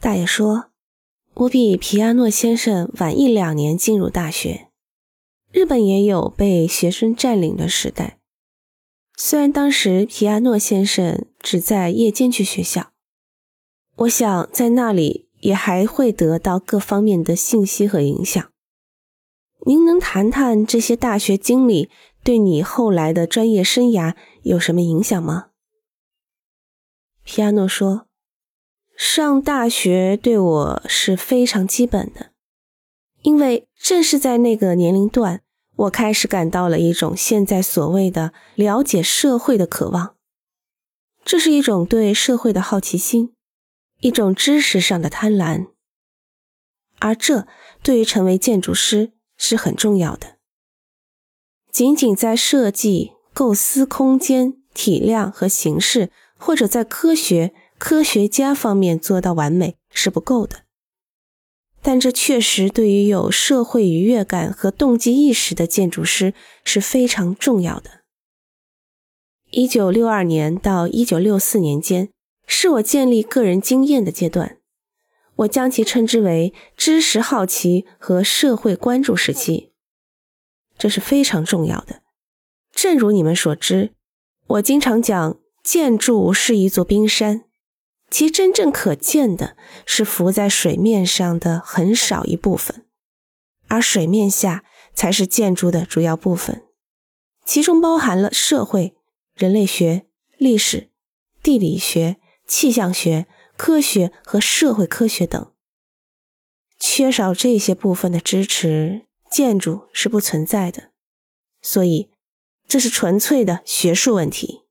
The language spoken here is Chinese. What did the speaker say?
大爷说：“我比皮亚诺先生晚一两年进入大学。日本也有被学生占领的时代，虽然当时皮亚诺先生只在夜间去学校，我想在那里也还会得到各方面的信息和影响。您能谈谈这些大学经历对你后来的专业生涯有什么影响吗？”皮亚诺说。上大学对我是非常基本的，因为正是在那个年龄段，我开始感到了一种现在所谓的了解社会的渴望。这是一种对社会的好奇心，一种知识上的贪婪，而这对于成为建筑师是很重要的。仅仅在设计、构思空间、体量和形式，或者在科学。科学家方面做到完美是不够的，但这确实对于有社会愉悦感和动机意识的建筑师是非常重要的。一九六二年到一九六四年间是我建立个人经验的阶段，我将其称之为知识好奇和社会关注时期，这是非常重要的。正如你们所知，我经常讲，建筑是一座冰山。其真正可见的是浮在水面上的很少一部分，而水面下才是建筑的主要部分，其中包含了社会、人类学、历史、地理学、气象学、科学和社会科学等。缺少这些部分的支持，建筑是不存在的。所以，这是纯粹的学术问题。